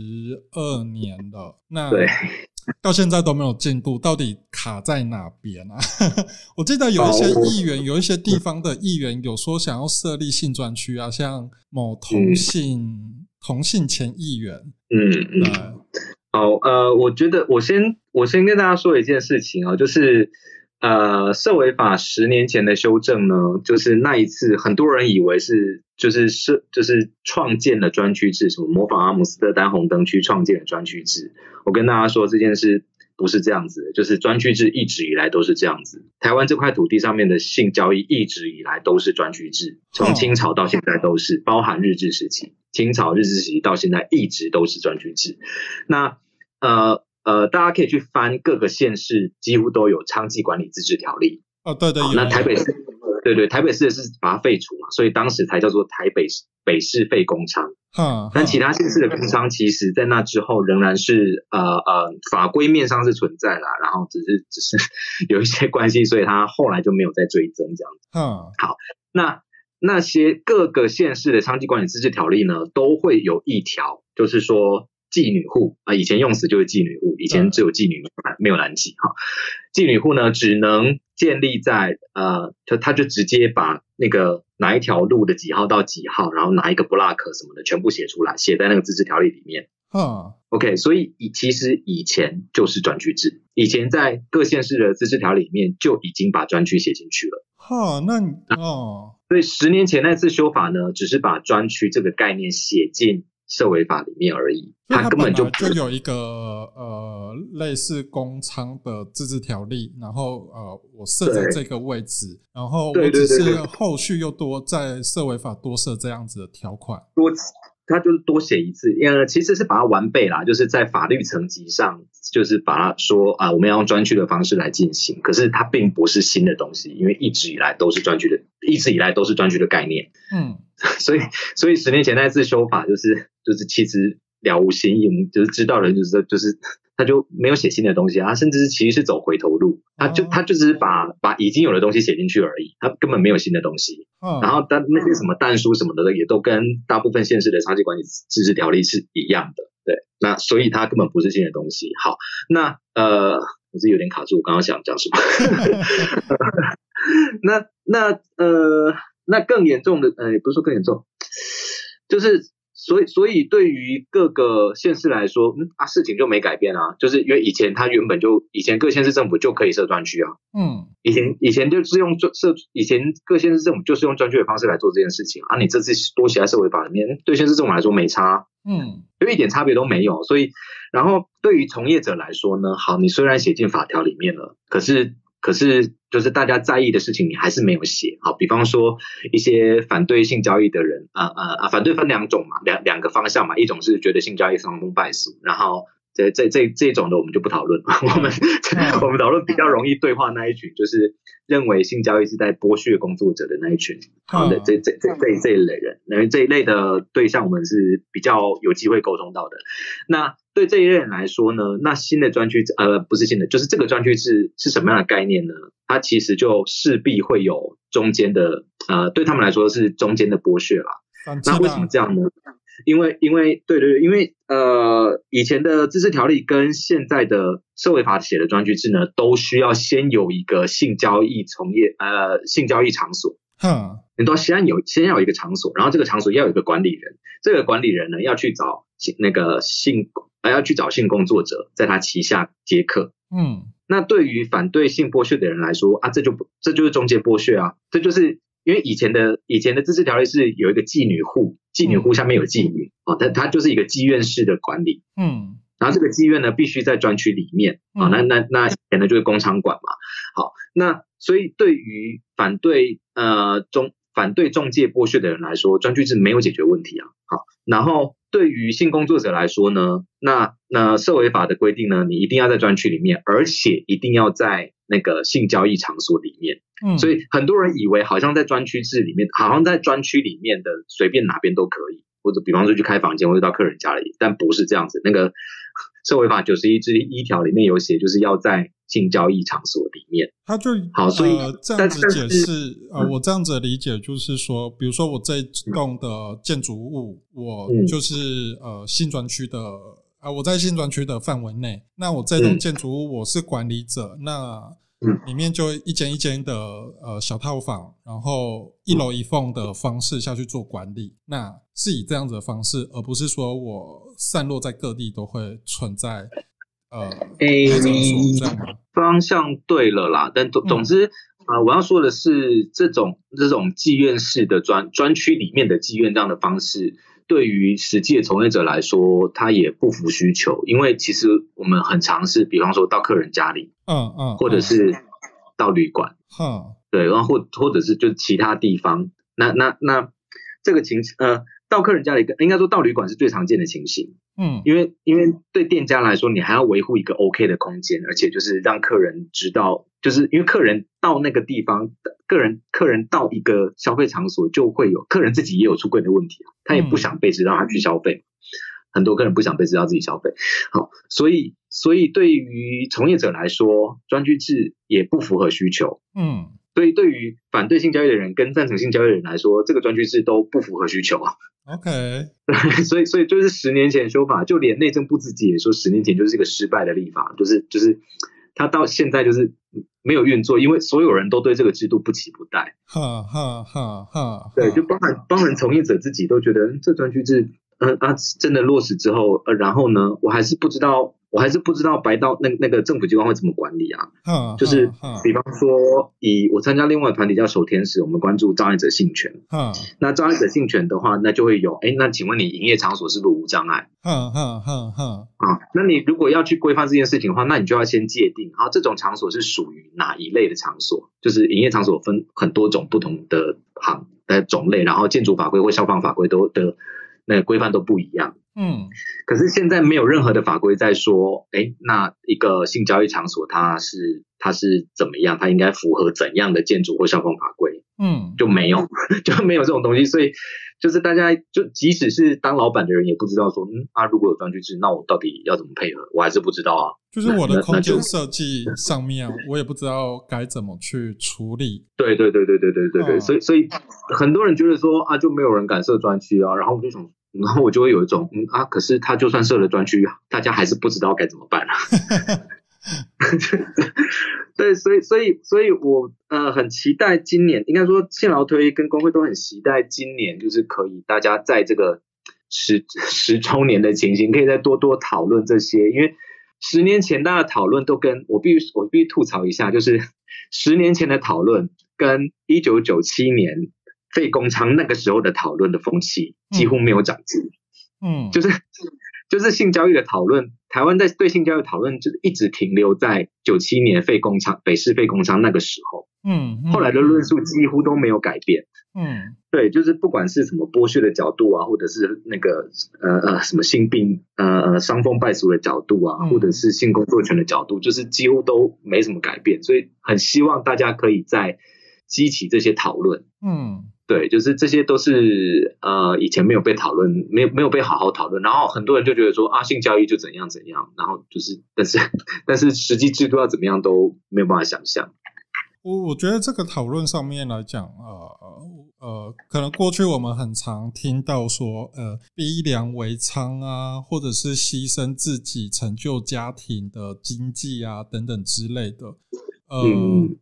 二年了，那对。到现在都没有进度，到底卡在哪边啊？我记得有一些议员，有一些地方的议员有说想要设立性专区啊，像某同嗯性、同性前议员，嗯嗯。对，好，呃，我觉得我先我先跟大家说一件事情啊、就是呃，社委法十年前的修正呢，就是那一次很多人以为是就是是就是创建了专区制，什么模仿阿姆斯特丹红灯区创建了专区制。我跟大家说这件事不是这样子，就是专区制一直以来都是这样子。台湾这块土地上面的性交易一直以来都是专区制，从清朝到现在都是，包含日治时期，清朝日治时期到现在一直都是专区制。那呃，呃，大家可以去翻各个县市，几乎都有娼妓管理自治条例。哦，对对，那台北市，对对，台北市是把它废除嘛，所以当时才叫做台北市北市废公娼。嗯，但其他县市的工娼，其实在那之后仍然是呃呃法规面上是存在啦，然后只是只是 有一些关系，所以他后来就没有再追增这样子。嗯。好，那那些各个县市的娼妓管理自治条例呢，都会有一条，就是说妓女户啊，以前用词就是妓女户，以前只有妓女没有男妓哈。妓女户呢，只能建立在呃，就他就直接把那个哪一条路的几号到几号，然后哪一个 block 什么的全部写出来，写在那个自治条例里面。哈，OK，所以以其实以前就是专区制，以前在各县市的自治条例里面就已经把专区写进去了。哈，那你哦，所以十年前那次修法呢，只是把专区这个概念写进社违法里面而已，它根本就就有一个呃类似公仓的自治条例，然后呃我设在这个位置，然后我只是后续又多在社违法多设这样子的条款。多，他就是多写一次，呃，其实是把它完备啦，就是在法律层级上，就是把它说啊，我们要用专区的方式来进行，可是它并不是新的东西，因为一直以来都是专区的，一直以来都是专区的概念，嗯，所以所以十年前那次修法就是就是其实了无新意，我们就是知道的人就是就是他就没有写新的东西啊，他甚至是其实是走回头路，他就哦他就只是把把已经有的东西写进去而已，他根本没有新的东西。嗯然后但那些什么弹书什么的，也都跟大部分现实的长期管理自治条例是一样的。对，那所以它根本不是新的东西。好，那呃，我是有点卡住，我刚刚想讲什么？那那呃，那更严重的，呃，也不是说更严重，就是所以所以对于各个县市来说，嗯啊，事情就没改变啊，就是因为以前它原本就以前各县市政府就可以设专区啊，嗯以前以前就是用专设，以前各县市政府就是用专区的方式来做这件事情啊。你这次多写在社会法里面，对县市政府来说没差，嗯就一点差别都没有。所以，然后对于从业者来说呢，好，你虽然写进法条里面了，可是可是就是大家在意的事情你还是没有写。好，比方说一些反对性交易的人，啊啊啊，反对分两种嘛，两两个方向嘛，一种是觉得性交易伤风败俗，然后。这这这这种的我们就不讨论，我们我们讨论比较容易对话那一群，就是认为性交易是在剥削工作者的那一群。好的，嗯这这这这这一类人，因为这一类的对象我们是比较有机会沟通到的。那对这一类人来说呢，那新的专区呃不是新的，就是这个专区是是什么样的概念呢？它其实就势必会有中间的呃，对他们来说是中间的剥削啦。那为什么啦，这样呢？因为因为对对对，因为呃以前的自治条例跟现在的社会法写的专区制呢，都需要先有一个性交易从业呃性交易场所，哼，你都要先有先要有一个场所，然后这个场所要有一个管理人，这个管理人呢要去找那个性呃要去找性工作者在他旗下接客。嗯。那对于反对性剥削的人来说啊，这就不这就是中介剥削啊，这就是因为以前的以前的自治条例是有一个妓女户，妓女户下面有妓女啊，它它就是一个妓院式的管理，嗯。然后这个妓院呢必须在专区里面啊，嗯那那那以前呢就是工厂管嘛，好，那所以对于反对呃中反对中介剥削的人来说，专区制没有解决问题啊，好，然后对于性工作者来说呢，那那社会法的规定呢，你一定要在专区里面，而且一定要在那个性交易场所里面，嗯，所以很多人以为好像在专区制里面，好像在专区里面的随便哪边都可以，或者比方说去开房间或者到客人家里，但不是这样子。那个社会法九十一之一条里面有写，就是要在性交易场所里面。他就好所以呃这样子解释，呃，嗯。我这样子理解就是说，比如说我这栋的建筑物，我嗯。就是呃新专区的啊、我在新专区的范围内，那我这栋嗯。建筑物我是管理者，那嗯。里面就一间一间的呃小套房，然后一楼一缝的方式下去做管理，那是以这样子的方式，而不是说我散落在各地都会存在呃诶派出所这样？方向对了啦，但总嗯。总之啊、呃我要说的是，这种这种妓院式的专专区里面的妓院这样的方式，对于实际的从业者来说，他也不符需求，因为其实我们很尝试，比方说到客人家里，嗯嗯，嗯。或者是到旅馆，哼。对，然后或或者是就其他地方，那那那这个情呃到客人家里，应该说到旅馆是最常见的情形。嗯因为因为对店家来说，你还要维护一个 OK 的空间，而且就是让客人知道，就是因为客人到那个地方，客人客人到一个消费场所就会有客人自己也有出柜的问题啊，他也不想被知道他去消费，很多客人不想被知道自己消费，好，所以所以对于从业者来说，专区制也不符合需求。嗯所以对于反对性交易的人跟赞成性交易的人来说，这个专区制都不符合需求啊。OK，所以，所以就是十年前修法，就连内政部自己也说，十年前就是一个失败的立法，就是就是他到现在就是没有运作，因为所有人都对这个制度不期不待。哈哈哈哈，对，就包含包含从业者自己都觉得嗯这专区制，嗯啊，真的落实之后，呃，然后呢，我还是不知道，我还是不知道白道那那个政府机关会怎么管理啊。嗯，就是比方说，以我参加另外团体叫守天使，我们关注障碍者性权。嗯那障碍者性权的话，那就会有，哎，那请问你营业场所是不是无障碍？嗯嗯嗯嗯，啊，那你如果要去规范这件事情的话，那你就要先界定，啊，这种场所是属于哪一类的场所？就是营业场所分很多种不同的行的种类，然后建筑法规或消防法规都的那个规范都不一样。嗯可是现在没有任何的法规在说，哎，那一个性交易场所它是它是怎么样？它应该符合怎样的建筑或消防法规？嗯就没有，就没有这种东西，所以就是大家就即使是当老板的人也不知道说，嗯啊，如果有专区制，那我到底要怎么配合？我还是不知道啊。就是我的空间设计上面，我也不知道该怎么去处理。对对对对对对对对，嗯所以所以很多人觉得说啊，就没有人敢设专区啊，然后我就想，然后我就会有一种嗯啊，可是他就算设了专区，大家还是不知道该怎么办啊。对，所以所以所以我呃很期待今年，应该说信劳推跟工会都很期待今年，就是可以大家在这个十十周年的情形，可以再多多讨论这些，因为十年前大家讨论都跟我必须我必须吐槽一下，就是十年前的讨论跟一九九七年废工厂那个时候的讨论的风气几乎没有长进。嗯，就是就是性交易的讨论，台湾在对性交易的讨论就是一直停留在九七年废工厂北市废工厂那个时候，嗯，嗯后来的论述几乎都没有改变。嗯对，就是不管是什么剥削的角度啊，或者是那个呃呃什么性病呃呃伤风败俗的角度啊，嗯或者是性工作权的角度，就是几乎都没什么改变。所以很希望大家可以在激起这些讨论。嗯对，就是这些都是呃以前没有被讨论，没有没有被好好讨论，然后很多人就觉得说啊性交易就怎样怎样，然后就是但是但是实际制度要怎么样都没有办法想象。我我觉得这个讨论上面来讲，呃呃，可能过去我们很常听到说，呃，逼良为娼啊，或者是牺牲自己成就家庭的经济啊等等之类的，呃。嗯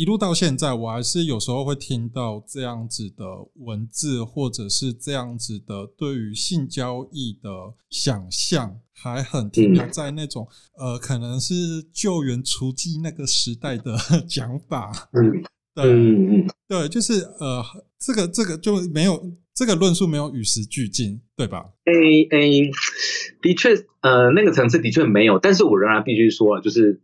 一路到现在，我还是有时候会听到这样子的文字，或者是这样子的对于性交易的想象，还很停留在那种、呃，可能是救援雏妓那个时代的讲法。嗯 对、嗯嗯，对，就是呃，这个这个就没有这个论述没有与时俱进，对吧？A A 的确呃那个层次的确没有，但是我仍然必须说啊，就是。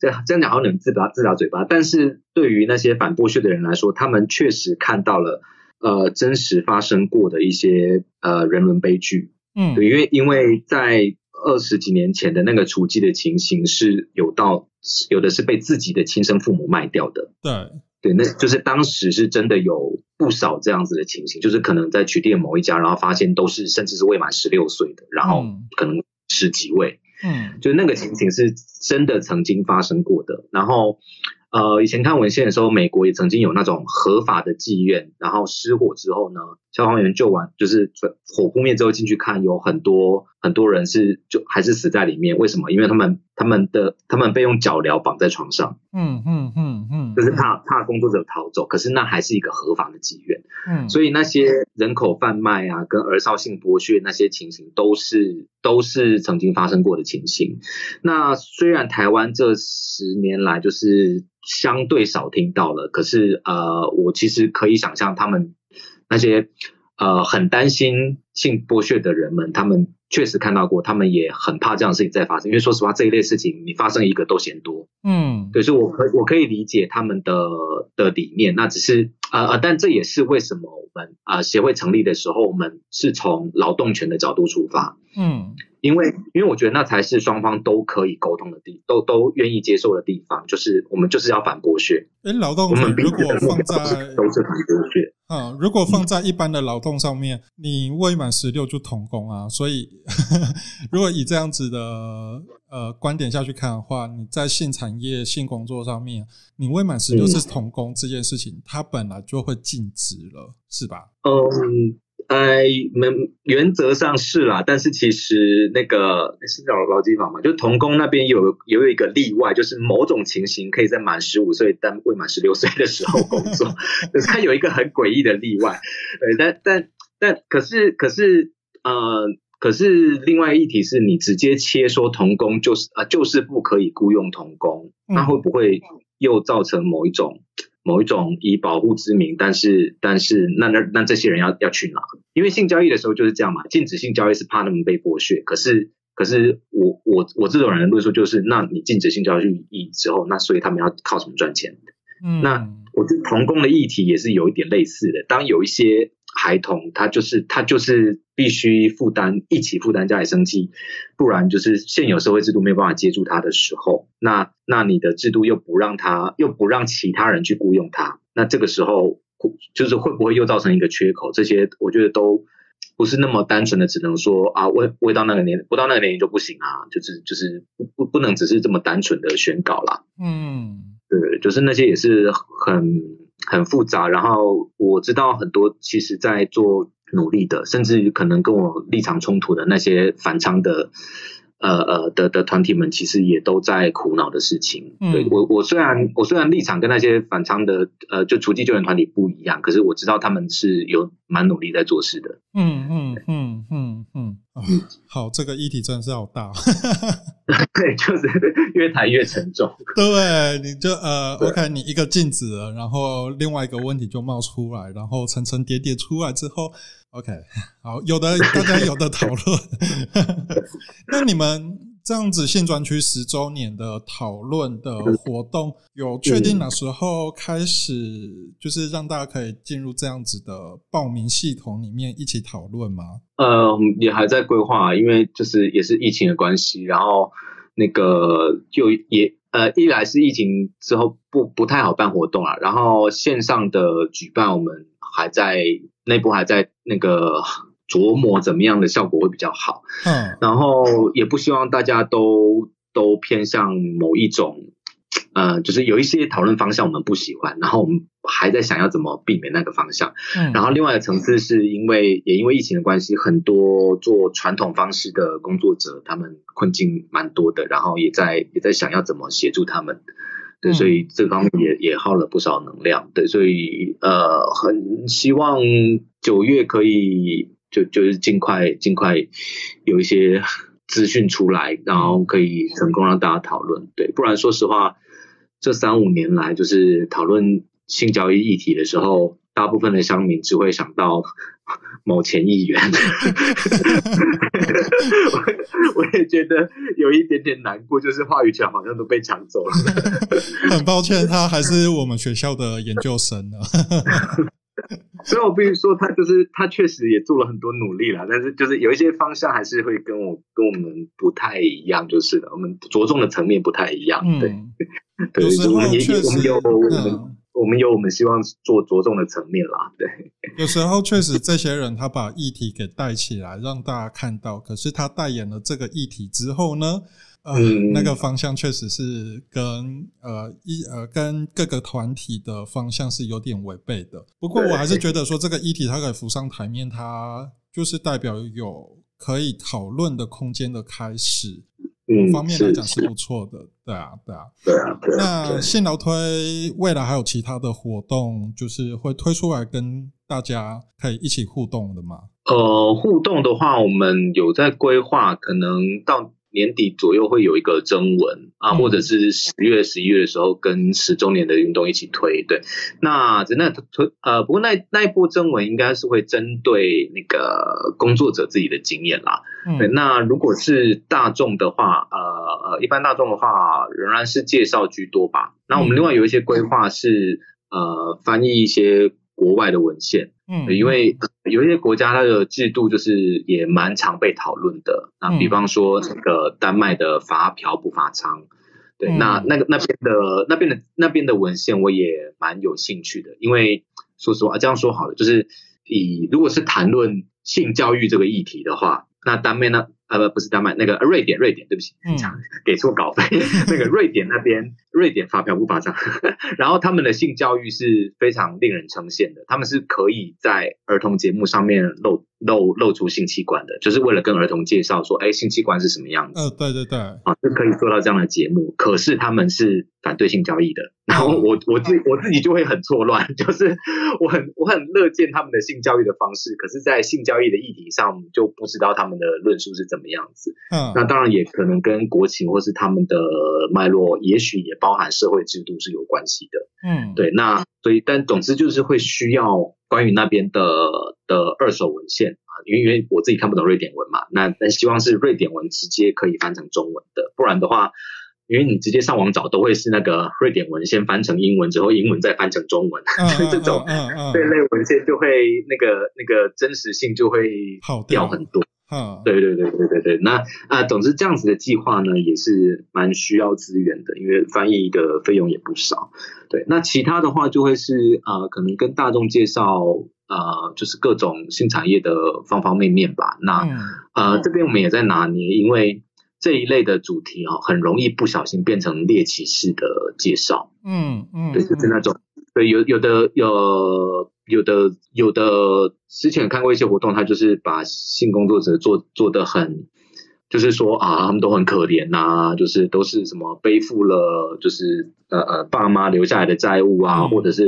这这样讲好像很自打自打嘴巴，但是对于那些反剥削的人来说，他们确实看到了呃真实发生过的一些呃人伦悲剧。嗯。对，因为因为在二十几年前的那个雏妓的情形是有到有的是被自己的亲生父母卖掉的，对，对，那就是当时是真的有不少这样子的情形，就是可能在取缔某一家，然后发现都是甚至是未满十六岁的，然后嗯。可能十几位，嗯就那个情景是真的曾经发生过的。然后，呃，以前看文献的时候，美国也曾经有那种合法的妓院，然后失火之后呢，消防员救完，就是火扑灭之后进去看，有很多很多人是就还是死在里面。为什么？因为他们他们的他们被用脚镣绑在床上，嗯嗯嗯嗯，就是怕怕工作者逃走，可是那还是一个合法的妓院。嗯，所以那些人口贩卖啊，跟儿少性剥削那些情形，都是都是曾经发生过的情形。那虽然台湾这十年来就是相对少听到了，可是呃，我其实可以想象他们那些呃很担心性剥削的人们，他们确实看到过，他们也很怕这样的事情再发生。因为说实话，这一类事情你发生一个都嫌多。嗯对，所以我可我可以理解他们的的理念，那只是呃呃，但这也是为什么我们啊、协会成立的时候，我们是从劳动权的角度出发，嗯因为因为我觉得那才是双方都可以沟通的地，都都愿意接受的地方，就是我们就是要反剥削，诶，劳动我们权如果彼此的目都是在都是反剥削。啊，如果放在一般的劳动上面，你未满十六就童工啊，所以 如果以这样子的呃观点下去看的话，你在性产业、性工作上面，你未满十六嗯是童工这件事情，它本来就会禁止了，是吧？嗯，呃，原原则上是啦，但是其实那个是劳劳基法嘛，就童工那边有有一个例外，就是某种情形可以在满十五岁但未满十六岁的时候工作，可是它有一个很诡异的例外。对，但但但可是可是呃。可是另外一题是你直接切说童工就是啊、就是不可以雇佣童工，那嗯会不会又造成某一种某一种以保护之名，但是但是那那那这些人要要去哪？因为性交易的时候就是这样嘛，禁止性交易是怕他们被剥削，可是可是我我我这种人的论述就是，那你禁止性交易之后，那所以他们要靠什么赚钱？嗯，那我觉得童工的议题也是有一点类似的。当有一些孩童，他就是他就是必须负担一起负担家里生计，不然就是现有社会制度没有办法接住他的时候，那那你的制度又不让他又不让其他人去雇佣他，那这个时候就是会不会又造成一个缺口？这些我觉得都。不是那么单纯的，只能说啊，未未到那个年，不到那个年龄就不行啊，就是就是不不不能只是这么单纯的宣告啦。嗯对，就是那些也是很很复杂，然后我知道很多其实在做努力的，甚至可能跟我立场冲突的那些反常的。呃呃的的团体们其实也都在苦恼的事情。嗯对我我虽然我虽然立场跟那些反仓的呃就除籍救援团体不一样，可是我知道他们是有蛮努力在做事的。嗯嗯嗯嗯嗯，啊好，这个议题真的是好大。对，就是 越谈越沉重。对，你就呃对，OK，你一个禁止了，然后另外一个问题就冒出来，然后层层叠叠出来之后，OK，好，有的大家有的讨论。那你们这样子性专区十周年的讨论的活动，有确定哪时候开始，就是让大家可以进入这样子的报名系统里面一起讨论吗？呃，也还在规划，因为就是也是疫情的关系，然后那个就也呃，一来是疫情之后不不太好办活动啊，然后线上的举办我们还在内部还在那个琢磨怎么样的效果会比较好，嗯然后也不希望大家都都偏向某一种。呃，就是有一些讨论方向我们不喜欢，然后我们还在想要怎么避免那个方向。嗯，然后另外一个层次是因为也因为疫情的关系，很多做传统方式的工作者，他们困境蛮多的，然后也在也在想要怎么协助他们。对，嗯所以这方面也也耗了不少能量。对，所以呃，很希望九月可以就就是尽快尽快有一些 资讯出来，然后可以成功让大家讨论。对，不然说实话，这三五年来就是讨论性交易议题的时候，大部分的乡民只会想到 某前议员。觉得有一点点难过，就是话语权好像都被抢走了。很抱歉，他还是我们学校的研究生呢。所以我必须说，他就是他确实也做了很多努力啦，但是就是有一些方向还是会跟我跟我们不太一样，就是的，我们着重的层面不太一样。对嗯，对，我们也我们有我们、嗯我们有我们希望做着重的层面啦。对，有时候确实这些人他把议题给带起来，让大家看到，可是他代言了这个议题之后呢？呃，嗯那个方向确实是跟呃一呃跟各个团体的方向是有点违背的。不过我还是觉得说这个议题它可以浮上台面，它就是代表有可以讨论的空间的开始。嗯，方面来讲是不错的，对啊，对啊。对啊，对啊。那对信劳推未来还有其他的活动，就是会推出来跟大家可以一起互动的吗？呃，互动的话，我们有在规划，可能到年底左右会有一个征文啊，嗯或者是十月、十一月的时候跟十周年的运动一起推。对，那那推呃，不过那那一波征文应该是会针对那个工作者自己的经验啦。对，嗯那如果是大众的话，呃呃，一般大众的话仍然是介绍居多吧。那我们另外有一些规划是呃翻译一些国外的文献，嗯，因为有一些国家它的制度就是也蛮常被讨论的。那比方说那个丹麦的罚嫖不罚娼，对，嗯那那个那边的那边的那边的文献我也蛮有兴趣的，因为说实话这样说好了，就是以如果是谈论性教育这个议题的话，那丹麦呢？呃，不，不是丹麦，那个呃瑞典，瑞典，对不起，嗯讲给错稿费。那个瑞典那边，瑞典发票不发账，然后他们的性教育是非常令人称羡的，他们是可以在儿童节目上面露露露出性器官的，就是为了跟儿童介绍说，哎，性器官是什么样子。呃，对对对，啊，是可以做到这样的节目，可是他们是反对性交易的，然后我我自我自己就会很错乱，就是我很我很乐见他们的性教育的方式，可是，在性交易的议题上就不知道他们的论述是怎么样子。嗯，那当然也可能跟国情或是他们的脉络，也许也包含社会制度是有关系的。嗯，对，那所以但总之就是会需要关于那边的的二手文献啊，因为因为我自己看不懂瑞典文嘛，那但希望是瑞典文直接可以翻成中文的，不然的话。因为你直接上网找都会是那个瑞典文先翻成英文，之后英文再翻成中文，嗯所以这种这类文献就会那个那个真实性就会掉很多。嗯，对对对对对对，那啊，总之这样子的计划呢，也是蛮需要资源的，因为翻译的费用也不少。对，那其他的话就会是呃，可能跟大众介绍呃，就是各种新产业的方方面面吧。那嗯呃，这边我们也在拿捏，因为这一类的主题哦，很容易不小心变成猎奇式的介绍。嗯嗯，对，就是那种，对，有有的有有的有的，之前看过一些活动，他就是把性工作者做做的很，就是说啊，他们都很可怜呐、就是都是什么背负了，就是呃呃爸妈留下来的债务啊，嗯或者是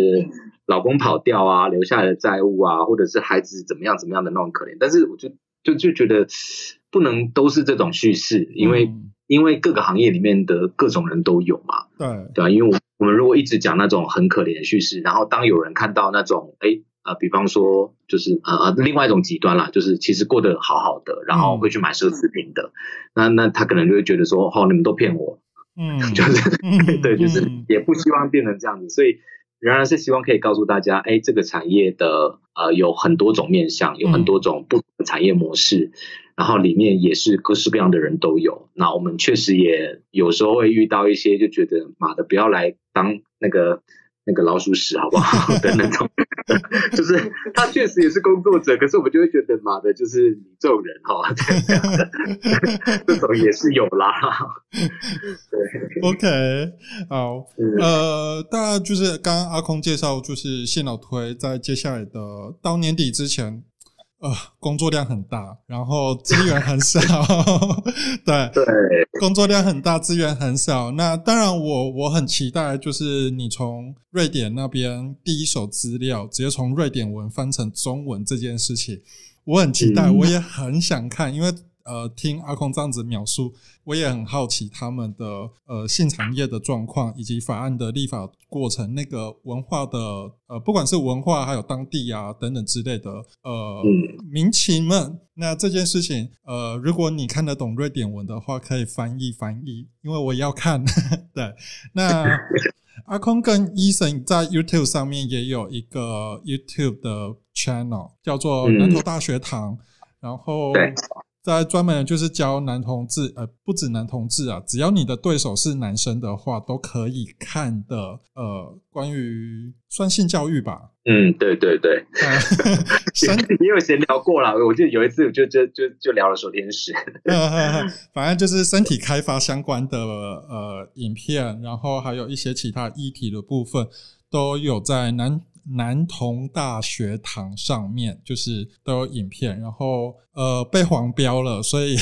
老公跑掉啊留下来的债务啊，或者是孩子怎么样怎么样的那种可怜，但是我就就就觉得不能都是这种叙事，因为、嗯。因为各个行业里面的各种人都有嘛，对，对啊，因为我我们如果一直讲那种很可怜的叙事，然后当有人看到那种，哎，呃，比方说就是呃呃另外一种极端啦，就是其实过得好好的，然后会去买奢侈品的，那那他可能就会觉得说，哦，你们都骗我，嗯，就是、嗯对，就是嗯。也不希望变成这样子，所以仍然是希望可以告诉大家，哎，这个产业的呃有很多种面向，有很多种不同的产业模式，然后里面也是各式各样的人都有。那我们确实也有时候会遇到一些就觉得妈的不要来当那个。那个老鼠屎好不好 的那种，就是他确实也是工作者，可是我们就会觉得妈的，就是你这种人哈，这种也是有啦。对，OK，好，嗯呃，大家就是刚刚阿空介绍，就是谢老推在接下来的到年底之前，呃，工作量很大，然后资源很少，对，对，工作量很大，资源很少。那当然我，我很期待，就是你从瑞典那边第一手资料直接从瑞典文翻成中文这件事情，我很期待，嗯我也很想看，因为呃，听阿空这样子描述，我也很好奇他们的呃性产业的状况以及法案的立法过程，那个文化的呃，不管是文化还有当地啊等等之类的呃嗯民情们。那这件事情，呃，如果你看得懂瑞典文的话，可以翻译翻译，因为我也要看。对，那 阿空跟医生在 YouTube 上面也有一个 YouTube 的 channel，叫做嗯南投大学堂，然后对在专门就是教男同志，呃，不止男同志啊，只要你的对手是男生的话，都可以看的。呃，关于算性教育吧，嗯，对对对，呃，身也有闲聊过了。我记得有一次就就就就聊了守天使，呃，反正就是身体开发相关的呃影片，然后还有一些其他议题的部分，都有在南南同大学堂上面，就是都有影片，然后呃被黄标了，所以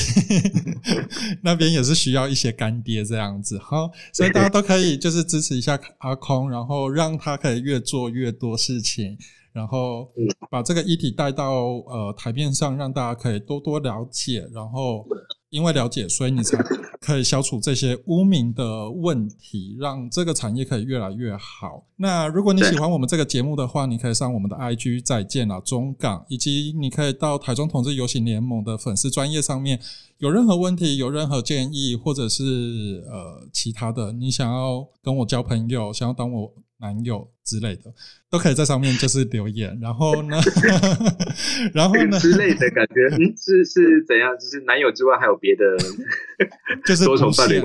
那边也是需要一些干爹这样子。好，所以大家都可以就是支持一下阿空，然后让他可以越做越多事情。然后嗯把这个议题带到呃台面上，让大家可以多多了解，然后因为了解，所以你才可以消除这些污名的问题，让这个产业可以越来越好。那如果你喜欢我们这个节目的话，你可以上我们的 IG 再见了中港，以及你可以到台中同志游行联盟的粉丝专业上面，有任何问题、有任何建议，或者是呃其他的，你想要跟我交朋友，想要当我男友之类的，都可以在上面就是留言。然后呢，然后呢之类的感觉，嗯，是是怎样？就是男友之外还有别的，就是多重伴侣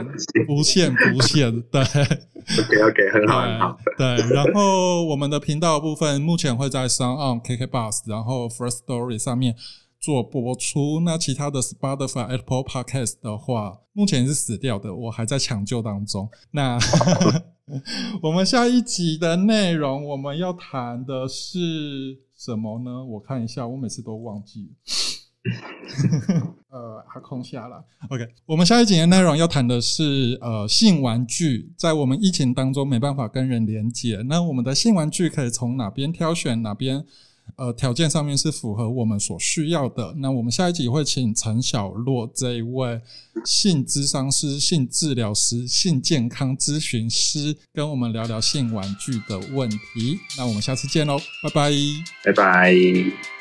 无限关系。不限对。OK OK，很好很好。对，对然后我们的频道部分目前会在 Sound On、KK Bus，然后 First Story 上面做播出。那其他的 Spotify、Apple Podcast 的话，目前是死掉的，我还在抢救当中。那 我们下一集的内容，我们要谈的是什么呢？我看一下，我每次都忘记了。呃，还空下了。OK，我们下一集的内容要谈的是呃性玩具，在我们疫情当中没办法跟人连接，那我们的性玩具可以从哪边挑选，哪边呃条件上面是符合我们所需要的。那我们下一集会请陈小洛这一位性咨商师、性治疗师、性健康咨询师，跟我们聊聊性玩具的问题。那我们下次见喽，拜拜。拜拜。